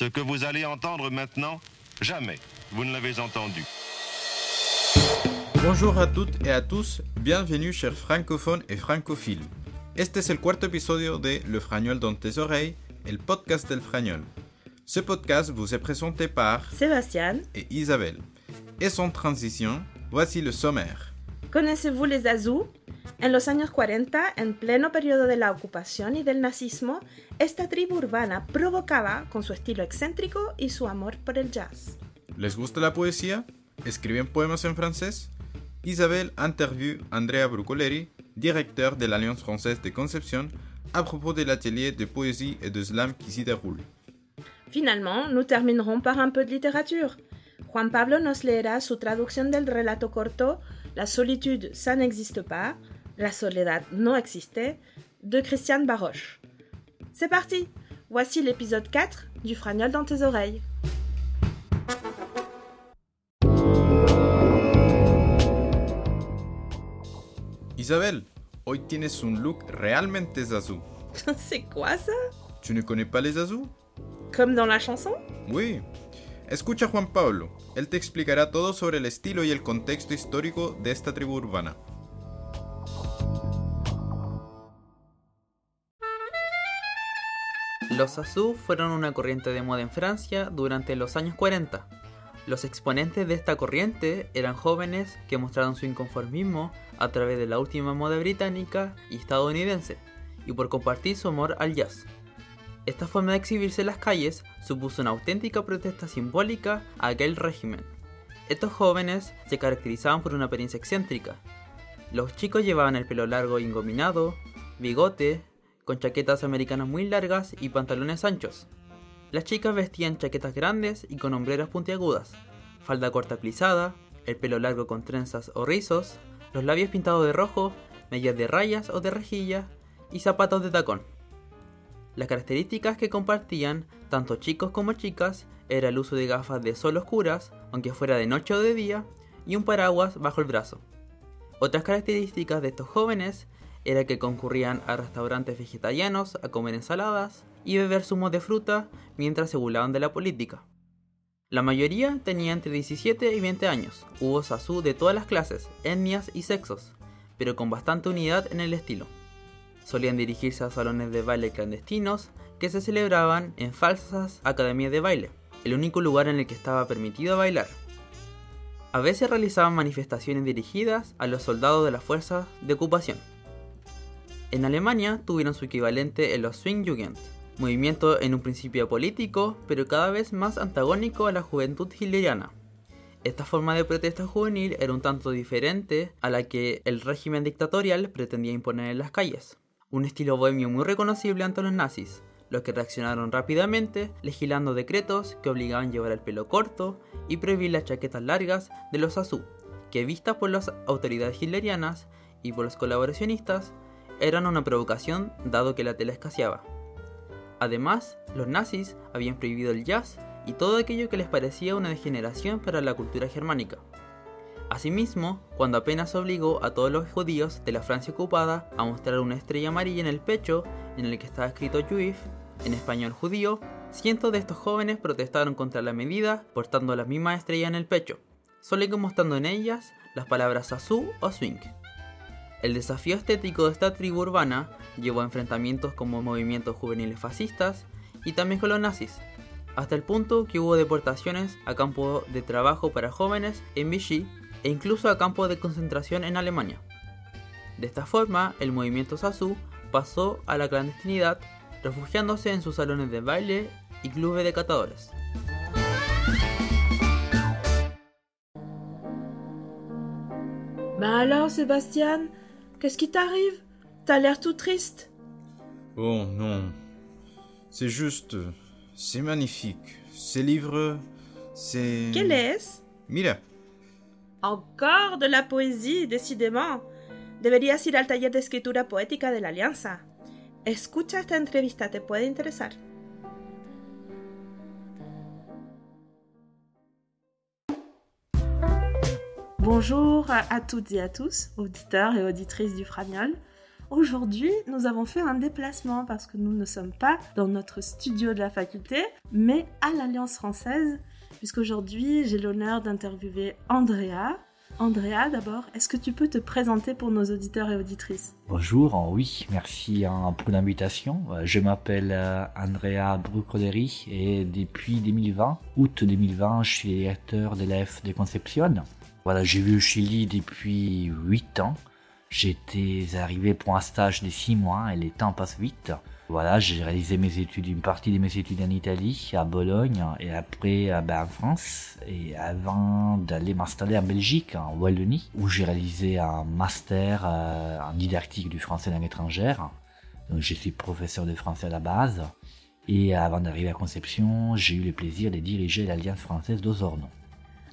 Ce que vous allez entendre maintenant, jamais vous ne l'avez entendu. Bonjour à toutes et à tous, bienvenue chers francophones et francophiles. Este es el cuarto episodio de Le Fragnol dans tes oreilles, el podcast del Fragnol. Ce podcast vous est présenté par Sébastien et Isabelle. Et sans transition, voici le sommaire. ¿Connaissez-vous les Azul? En los años 40, en pleno periodo de la ocupación y del nazismo, esta tribu urbana provocaba con su estilo excéntrico y su amor por el jazz. ¿Les gusta la poesía? ¿Escriben poemas en francés? Isabelle interviewe Andrea Brucoleri, directeur de l'Alliance française de Concepción, à propos de l'atelier de poésie et de slam qui s'y déroule. Finalement, nous terminerons par un peu de littérature. Juan Pablo nos leerá su traducción del relato corto La solitude, ça n'existe pas, La soledad no existe, de Christiane Baroche. C'est parti Voici l'épisode 4 du Fragnol dans tes oreilles. Isabelle, hoy tienes un look realmente zazou. C'est quoi ça? ¿Tu ne connais pas les zazou? Comme dans la chanson? Oui. Escucha a Juan Pablo. Él te explicará todo sobre el estilo y el contexto histórico de esta tribu urbana. Los Azú fueron una corriente de moda en Francia durante los años 40. Los exponentes de esta corriente eran jóvenes que mostraron su inconformismo a través de la última moda británica y estadounidense, y por compartir su amor al jazz. Esta forma de exhibirse en las calles supuso una auténtica protesta simbólica a aquel régimen. Estos jóvenes se caracterizaban por una apariencia excéntrica. Los chicos llevaban el pelo largo y engominado, bigote, con chaquetas americanas muy largas y pantalones anchos. Las chicas vestían chaquetas grandes y con hombreras puntiagudas, falda corta plisada, el pelo largo con trenzas o rizos, los labios pintados de rojo, medias de rayas o de rejilla y zapatos de tacón. Las características que compartían tanto chicos como chicas era el uso de gafas de sol oscuras, aunque fuera de noche o de día, y un paraguas bajo el brazo. Otras características de estos jóvenes era que concurrían a restaurantes vegetarianos a comer ensaladas y beber zumos de fruta mientras se burlaban de la política. La mayoría tenía entre 17 y 20 años, hubo sasú de todas las clases, etnias y sexos, pero con bastante unidad en el estilo. Solían dirigirse a salones de baile clandestinos que se celebraban en falsas academias de baile, el único lugar en el que estaba permitido bailar. A veces realizaban manifestaciones dirigidas a los soldados de las fuerzas de ocupación. En Alemania tuvieron su equivalente en los Swingjugend, movimiento en un principio político, pero cada vez más antagónico a la juventud hitleriana. Esta forma de protesta juvenil era un tanto diferente a la que el régimen dictatorial pretendía imponer en las calles. Un estilo bohemio muy reconocible ante los nazis, los que reaccionaron rápidamente, legislando decretos que obligaban a llevar el pelo corto y prohibir las chaquetas largas de los azú, que vistas por las autoridades hitlerianas y por los colaboracionistas, eran una provocación dado que la tela escaseaba. Además, los nazis habían prohibido el jazz y todo aquello que les parecía una degeneración para la cultura germánica. Asimismo, cuando apenas obligó a todos los judíos de la Francia ocupada a mostrar una estrella amarilla en el pecho en el que estaba escrito Juif, en español judío, cientos de estos jóvenes protestaron contra la medida portando la misma estrella en el pecho, solo mostrando en ellas las palabras azú o swing. El desafío estético de esta tribu urbana llevó a enfrentamientos como movimientos juveniles fascistas y también con los nazis, hasta el punto que hubo deportaciones a campo de trabajo para jóvenes en Vichy e incluso a campos de concentración en Alemania. De esta forma, el movimiento Sasu pasó a la clandestinidad, refugiándose en sus salones de baile y clubes de catadores. Bah alors, Sébastien, qu'est-ce qui t'arrive T'as l'air tout triste. Oh non. C'est juste. C'est magnifique. Ces livres. C'est. ¿Qué lees? Mira, Encore de la poésie, décidément. Deberías ir al taller de escritura poética de la Alianza. Escucha esta entrevista, te puede interesar. Bonjour à, toutes et à tous, auditeurs et auditrices du Fragnol. aujourd'hui, nous avons fait un déplacement parce que nous ne sommes pas dans notre studio de la faculté, mais à l'Alliance française, puisqu'aujourd'hui, j'ai l'honneur d'interviewer Andrea. Andrea, d'abord, est-ce que tu peux te présenter pour nos auditeurs et auditrices Bonjour, oui, merci hein, pour l'invitation. Euh, je m'appelle euh, Andrea Brucoleri et depuis 2020, août 2020, je suis directeur de de Concepción. Voilà, j'ai vu au Chili depuis 8 ans. J'étais arrivé pour un stage de 6 mois et les temps passent vite. Voilà, j'ai réalisé mes études, une partie de mes études en Italie, à Bologne, et après euh, ben, en France, et avant d'aller m'installer en Belgique, en Wallonie, où j'ai réalisé un master euh, en didactique du français langue étrangère. Donc je suis professeur de français à la base, et avant d'arriver à Conception, j'ai eu le plaisir de diriger l'Alliance française d'Osorno.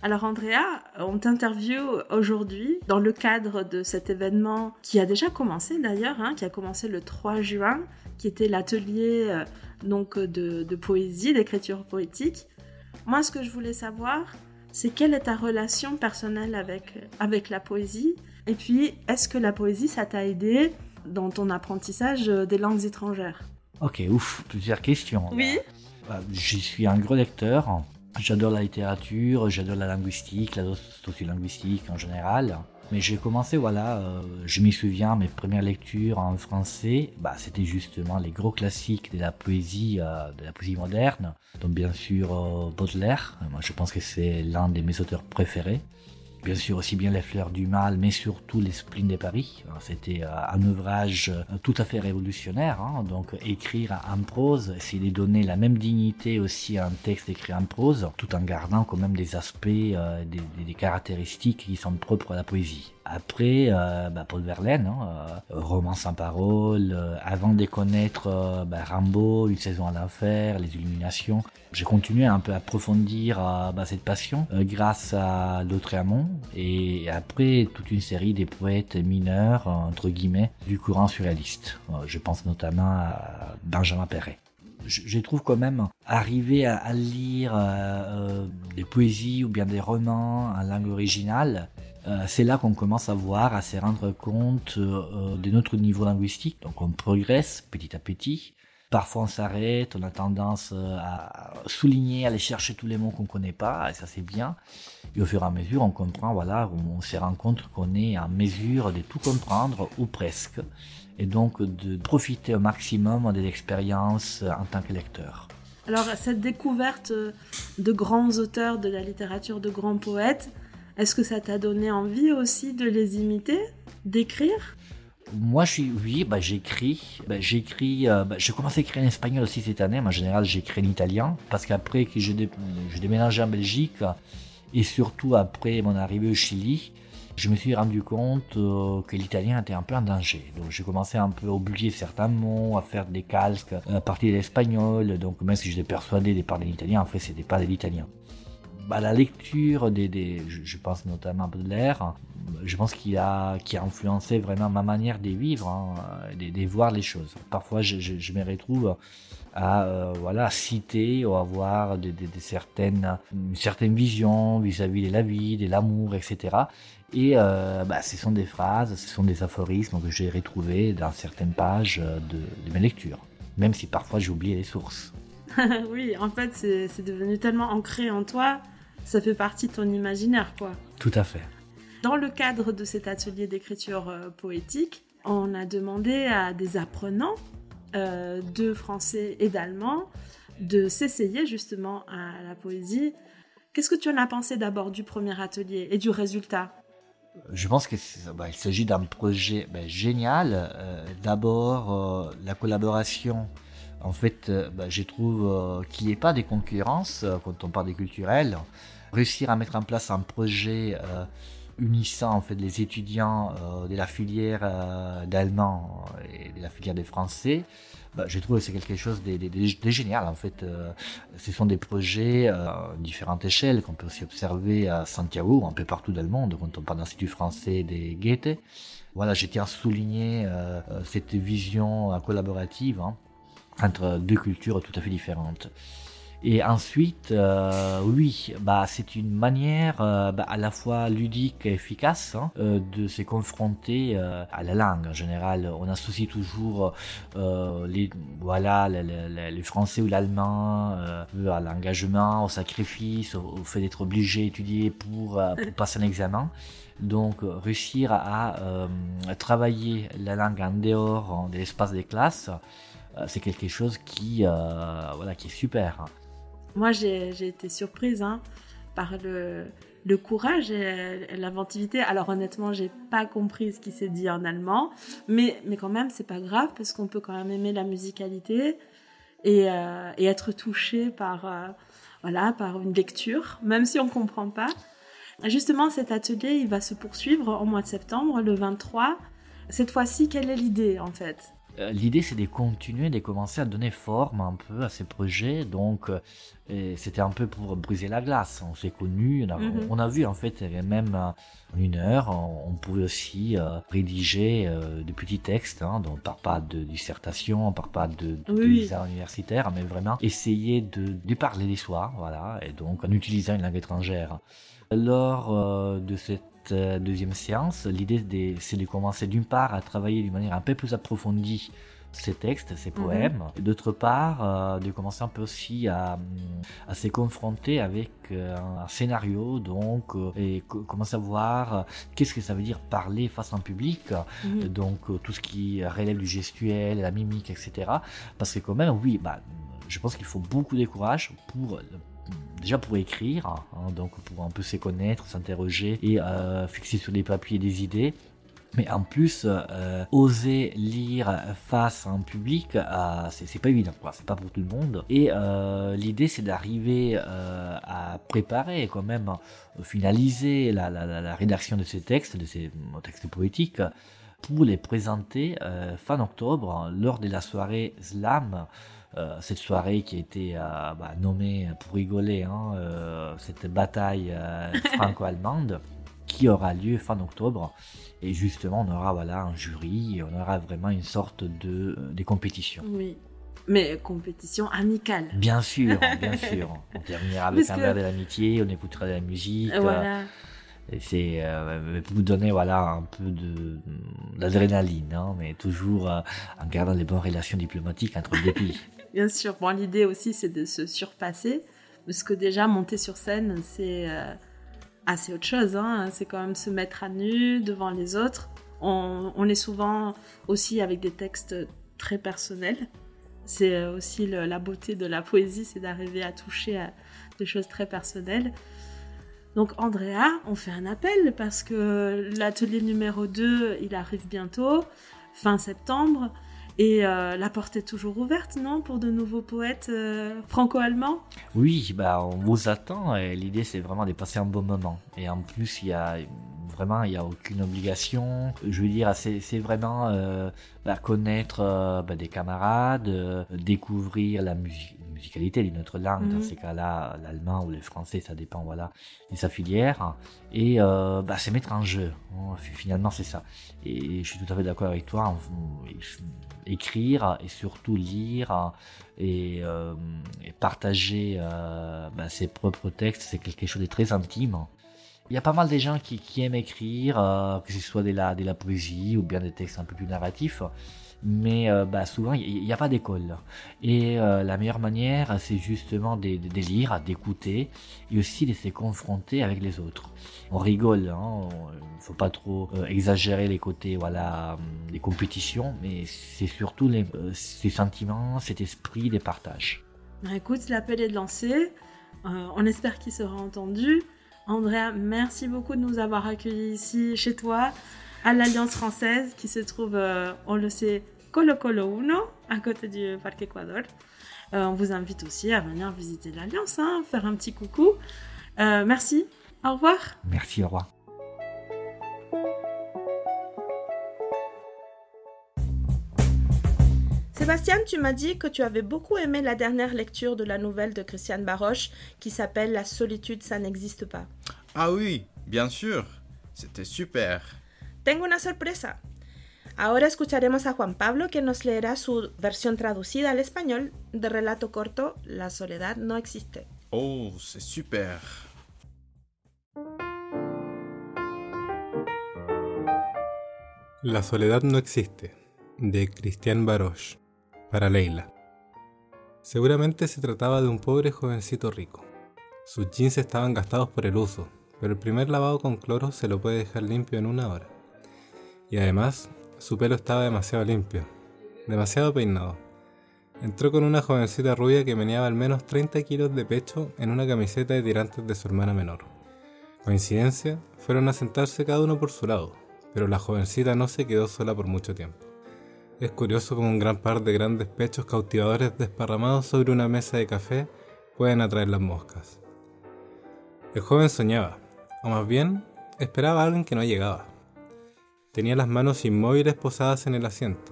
Alors Andrea, on t'interviewe aujourd'hui dans le cadre de cet événement qui a déjà commencé d'ailleurs, hein, qui a commencé le 3 juin, qui était l'atelier euh, donc de, de poésie, d'écriture poétique. Moi, ce que je voulais savoir, c'est quelle est ta relation personnelle avec, avec la poésie? Et puis, est-ce que la poésie, ça t'a aidé dans ton apprentissage des langues étrangères? Ok, ouf, plusieurs questions. Oui. Bah, Je suis un gros lecteur. J'adore la littérature, j'adore la linguistique, la sociolinguistique en général. Mais j'ai commencé, voilà, euh, je m'y souviens, mes premières lectures en français, bah, c'était justement les gros classiques de la poésie, euh, de la poésie moderne. Donc bien sûr euh, Baudelaire, moi je pense que c'est l'un de mes auteurs préférés. Bien sûr aussi bien Les Fleurs du Mal, mais surtout Les Spleens de Paris. C'était euh, un ouvrage euh, tout à fait révolutionnaire. hein. Donc écrire en prose, essayer de donner la même dignité aussi à un texte écrit en prose, tout en gardant quand même des aspects, euh, des caractéristiques qui sont propres à la poésie. Après, euh, bah, Paul Verlaine, hein, euh, roman sans parole, euh, avant de connaître bah, Rimbaud, Une saison à l'enfer, Les Illuminations, j'ai continué à un peu approfondir euh, bah, cette passion grâce à Lautréamont et après toute une série des poètes mineurs, entre guillemets, du courant surréaliste. Je pense notamment à Benjamin Perret je trouve quand même arriver à, à lire des poésies ou bien des romans en langue originale, euh, c'est là qu'on commence à voir, à se rendre compte euh, de notre niveau linguistique. Donc on progresse petit à petit. Parfois on s'arrête, on a tendance euh, à souligner, à aller chercher tous les mots qu'on connaît pas, et ça c'est bien. Et au fur et à mesure, on comprend, voilà, on se rend compte qu'on est en mesure de tout comprendre, ou presque, et donc de profiter au maximum des expériences en tant que lecteur. Alors, cette découverte de grands auteurs de la littérature, de grands poètes, est-ce que ça t'a donné envie aussi de les imiter, d'écrire? Moi, je suis, oui, bah, j'écris. Bah, j'écris. euh, bah, j'ai commencé à écrire en espagnol aussi cette année. Mais en général, j'écris en italien parce qu'après que j'ai dé- déménagé en Belgique et surtout après mon arrivée au Chili, je me suis rendu compte euh, que l'italien était un peu en danger. Donc, j'ai commencé un peu à oublier certains mots, à faire des calques à partir de l'espagnol. Donc, même si j'étais persuadé de parler l'italien, en fait, c'était pas de l'italien. Bah, la lecture des, des je, pense notamment à Baudelaire, je pense qu'il a, qui a influencé vraiment ma manière de vivre, hein, de, voir les choses. Parfois, je, je, me retrouve à euh, voilà citer ou avoir des, certaines, une certaine vision vis-à-vis de la vie, de l'amour, etc. Et euh, bah, ce sont des phrases, ce sont des aphorismes que j'ai retrouvés dans certaines pages de, de mes lectures, même si parfois j'ai oublié les sources. Oui, en fait, c'est devenu tellement ancré en toi, ça fait partie de ton imaginaire, quoi. Tout à fait. Dans le cadre de cet atelier d'écriture euh, poétique, on a demandé à des apprenants euh, de français et d'allemand de s'essayer justement à la poésie. Qu'est-ce que tu en as pensé d'abord du premier atelier et du résultat? Je pense qu'il bah, s'agit d'un projet bah, génial. Euh, D'abord, euh, la collaboration. En fait, bah, je trouve qu'il n'y ait pas de concurrence quand on parle des culturels. Réussir à mettre en place un projet euh, unissant en fait les étudiants euh, de la filière euh, d'allemand et de la filière des français, bah, je trouve que c'est quelque chose de, génial en fait. Euh, ce sont des projets à différentes échelles qu'on peut aussi observer à Santiago, un peu partout dans le monde, quand on parle d'Institut français des Goethe. Voilà, je tiens à souligner cette vision collaborative hein, entre deux cultures tout à fait différentes. Et ensuite, euh, oui, bah, c'est une manière euh, bah, à la fois ludique et efficace hein, euh, de se confronter à la langue. En général, on associe toujours les, voilà, le, français ou l'allemand à l'engagement, au sacrifice, au, fait d'être obligé d'étudier pour, pour passer un examen. Donc, réussir à, travailler la langue en dehors de l'espace des classes, c'est quelque chose qui, voilà, qui est super. Moi, j'ai été surprise hein, par le, courage et l'inventivité. Alors honnêtement, j'ai pas compris ce qui s'est dit en allemand, mais, mais quand même, c'est pas grave parce qu'on peut quand même aimer la musicalité et, euh, être touché par, euh, voilà, par une lecture, même si on comprend pas. Justement, cet atelier, il va se poursuivre au mois de septembre, le 23. Cette fois-ci, quelle est l'idée en fait? L'idée c'est de continuer, de commencer à donner forme un peu à ces projets. Donc euh, c'était un peu pour briser la glace. On s'est connus, on, a, mhm. vu en fait même en une heure, on, pouvait aussi euh, rédiger de petits textes. Hein, donc on parle pas de dissertation, on parle pas de, de, universitaire, mais vraiment essayer de, de parler des soirs, voilà, et donc en utilisant une langue étrangère. Lors de cette euh, deuxième séance, l'idée c'est de commencer d'une part à travailler d'une manière un peu plus approfondie ces textes, ces mhm. poèmes. D'autre part, euh, de commencer un peu aussi à, à se confronter avec euh, un scénario, donc, et commencer à voir qu'est-ce que ça veut dire parler face à un public, mhm. donc tout ce qui relève du gestuel, la mimique, etc. Parce que quand même, oui, bah, je pense qu'il faut beaucoup de courage pour déjà pour écrire, hein, donc pour un peu se connaître, s'interroger et euh, fixer sur des papiers des idées. Mais en plus, euh, oser lire face à un public, euh, c'est pas évident, c'est pas pour tout le monde. Et l'idée, c'est d'arriver à préparer, quand même, finaliser la, rédaction de ces textes, de ces textes poétiques, pour les présenter fin octobre lors de la soirée Slam euh, cette soirée qui a été euh, bah, nommée pour rigoler, hein, euh, cette bataille franco-allemande qui aura lieu fin octobre. Et justement, on aura voilà, un jury, on aura vraiment une sorte de, des compétitions. Oui. Mais compétition amicale. Bien sûr, bien sûr. On terminera avec un verre de l'amitié, on écoutera de la musique. Voilà. c'est pour vous donner voilà un peu d'adrénaline, hein, mais toujours en gardant les bonnes relations diplomatiques entre les pays. Bien sûr. Bon, l'idée aussi, c'est de se surpasser. Parce que déjà, monter sur scène, c'est euh, assez autre chose. Hein. C'est quand même se mettre à nu devant les autres. On, est souvent aussi avec des textes très personnels. C'est euh, aussi la beauté de la poésie, c'est d'arriver à toucher à des choses très personnelles. Donc Andrea, on fait un appel parce que l'atelier numéro 2, il arrive bientôt, fin septembre. Et euh, la porte est toujours ouverte, non, pour de nouveaux poètes euh, franco-allemands? Oui, bah, on vous attend. L'idée, c'est vraiment de passer un bon moment. Et en plus, il y a vraiment, il n'y a aucune obligation. Je veux dire, c'est vraiment euh, bah, connaître bah, des camarades, découvrir la musique musicalité d'une autre langue, dans mhm. ces cas-là, l'allemand ou le français, ça dépend voilà, de sa filière, et euh, bah, c'est mettre en jeu. Finalement, c'est ça. Et je suis tout à fait d'accord avec toi, écrire et surtout lire et, euh, partager euh, bah, ses propres textes, c'est quelque chose de très intime. Il y a pas mal de gens qui, aiment écrire, que ce soit de la, de la poésie ou bien des textes un peu plus narratifs mais euh, bah, souvent il n'y a, pas d'école. Et euh, la meilleure manière, c'est justement de, lire, d'écouter et aussi de se confronter avec les autres. On rigole, il hein, ne faut pas trop euh, exagérer les côtés voilà, des compétitions, mais c'est surtout ces sentiments, cet esprit des partages. Bah, écoute, l'appel est lancé. on espère qu'il sera entendu. Andrea, merci beaucoup de nous avoir accueillis ici chez toi à l'Alliance française qui se trouve, euh, on le sait, Colo Colo Uno, à côté du Parc Équador. Euh, on vous invite aussi à venir visiter l'Alliance, hein, faire un petit coucou. Euh, merci, au revoir. Merci, au revoir. Sébastien, tu m'as dit que tu avais beaucoup aimé la dernière lecture de la nouvelle de Christiane Baroche qui s'appelle La solitude, ça n'existe pas. Ah oui, bien sûr. C'était super. Tengo una sorpresa. Ahora escucharemos a Juan Pablo que nos leerá su versión traducida al español del relato corto La soledad no existe. Oh, c'est super. La soledad no existe, de Christian Baroche, para Leila. Seguramente se trataba de un pobre jovencito rico. Sus jeans estaban gastados por el uso, pero el primer lavado con cloro se lo puede dejar limpio en una hora. Y además, su pelo estaba demasiado limpio, demasiado peinado. Entró con una jovencita rubia que meneaba al menos 30 kilos de pecho en una camiseta de tirantes de su hermana menor. Coincidencia, fueron a sentarse cada uno por su lado, pero la jovencita no se quedó sola por mucho tiempo. Es curioso como un gran par de grandes pechos cautivadores desparramados sobre una mesa de café pueden atraer las moscas. El joven soñaba, o más bien esperaba a alguien que no llegaba. Tenía las manos inmóviles posadas en el asiento.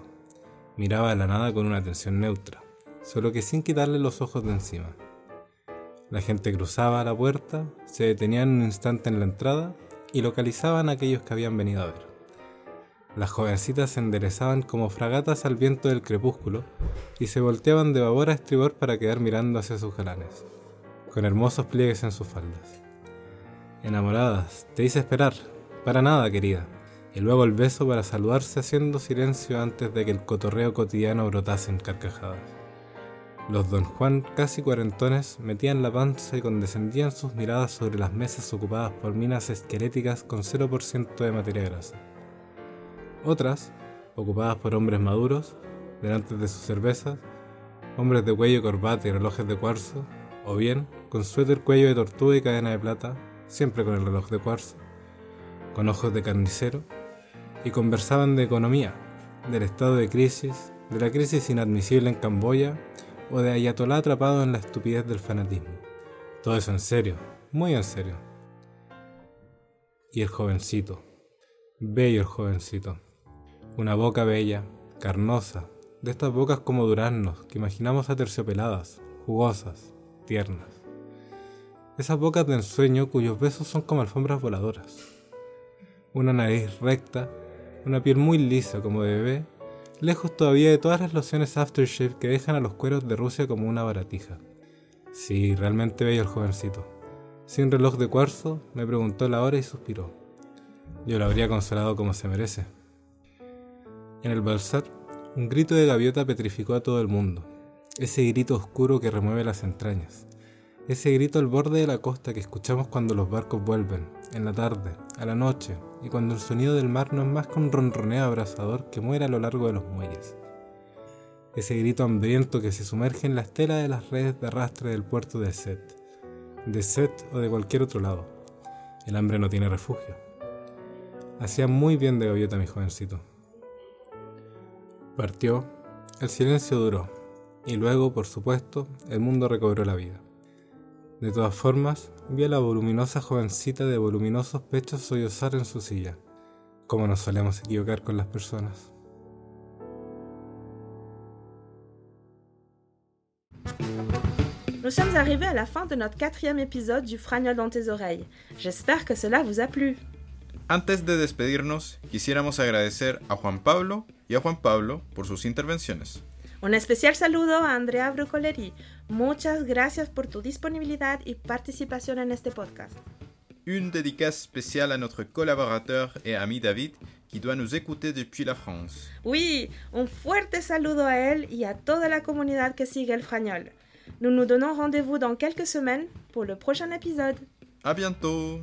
Miraba a la nada con una atención neutra, solo que sin quitarle los ojos de encima. La gente cruzaba la puerta, se detenían un instante en la entrada y localizaban a aquellos que habían venido a ver. Las jovencitas se enderezaban como fragatas al viento del crepúsculo y se volteaban de babor a estribor para quedar mirando hacia sus galanes, con hermosos pliegues en sus faldas. Enamoradas, te hice esperar, para nada, querida, y luego el beso para saludarse haciendo silencio antes de que el cotorreo cotidiano brotase en carcajadas. Los don Juan, casi cuarentones, metían la panza y condescendían sus miradas sobre las mesas ocupadas por minas esqueléticas con 0% de materia grasa. Otras, ocupadas por hombres maduros, delante de sus cervezas, hombres de cuello, corbata y relojes de cuarzo, o bien con suéter, cuello de tortuga y cadena de plata, siempre con el reloj de cuarzo, con ojos de carnicero, y conversaban de economía, del estado de crisis, de la crisis inadmisible en Camboya o de Ayatolá atrapado en la estupidez del fanatismo. Todo eso en serio, muy en serio. Y el jovencito, bello el jovencito, una boca bella, carnosa, de estas bocas como duraznos que imaginamos aterciopeladas, jugosas, tiernas. Esas bocas de ensueño cuyos besos son como alfombras voladoras. Una nariz recta, una piel muy lisa como de bebé, lejos todavía de todas las lociones aftershave que dejan a los cueros de Rusia como una baratija. Sí, realmente bello el jovencito. Sin reloj de cuarzo, me preguntó la hora y suspiró. Yo lo habría consolado como se merece. En el balsar, un grito de gaviota petrificó a todo el mundo. Ese grito oscuro que remueve las entrañas. Ese grito al borde de la costa que escuchamos cuando los barcos vuelven, en la tarde, a la noche, y cuando el sonido del mar no es más que un ronroneo abrasador que muere a lo largo de los muelles. Ese grito hambriento que se sumerge en la estela de las redes de arrastre del puerto de Set, de Set o de cualquier otro lado. El hambre no tiene refugio. Hacía muy bien de gaviota mi jovencito. Partió, el silencio duró, y luego, por supuesto, el mundo recobró la vida. De todas formas, vi a la voluminosa jovencita de voluminosos pechos sollozar en su silla, como nos solemos equivocar con las personas. Nous sommes arrivés à la fin de notre quatrième épisode du Fragnol dans tes oreilles. J'espère que cela vous a plu. Antes de despedirnos, quisiéramos agradecer a Juan Pablo y a Juan Pablo por sus intervenciones. Un especial saludo a Andrea Brucoleri. Muchas gracias por tu disponibilidad y participación en este podcast. Une dédicace spéciale à notre collaborateur et ami David, qui doit nous écouter depuis la France. Oui, un fuerte saludo a él y a toda la comunidad que sigue el frañol. Nous nous donnons rendez-vous dans quelques semaines pour le prochain épisode. À bientôt!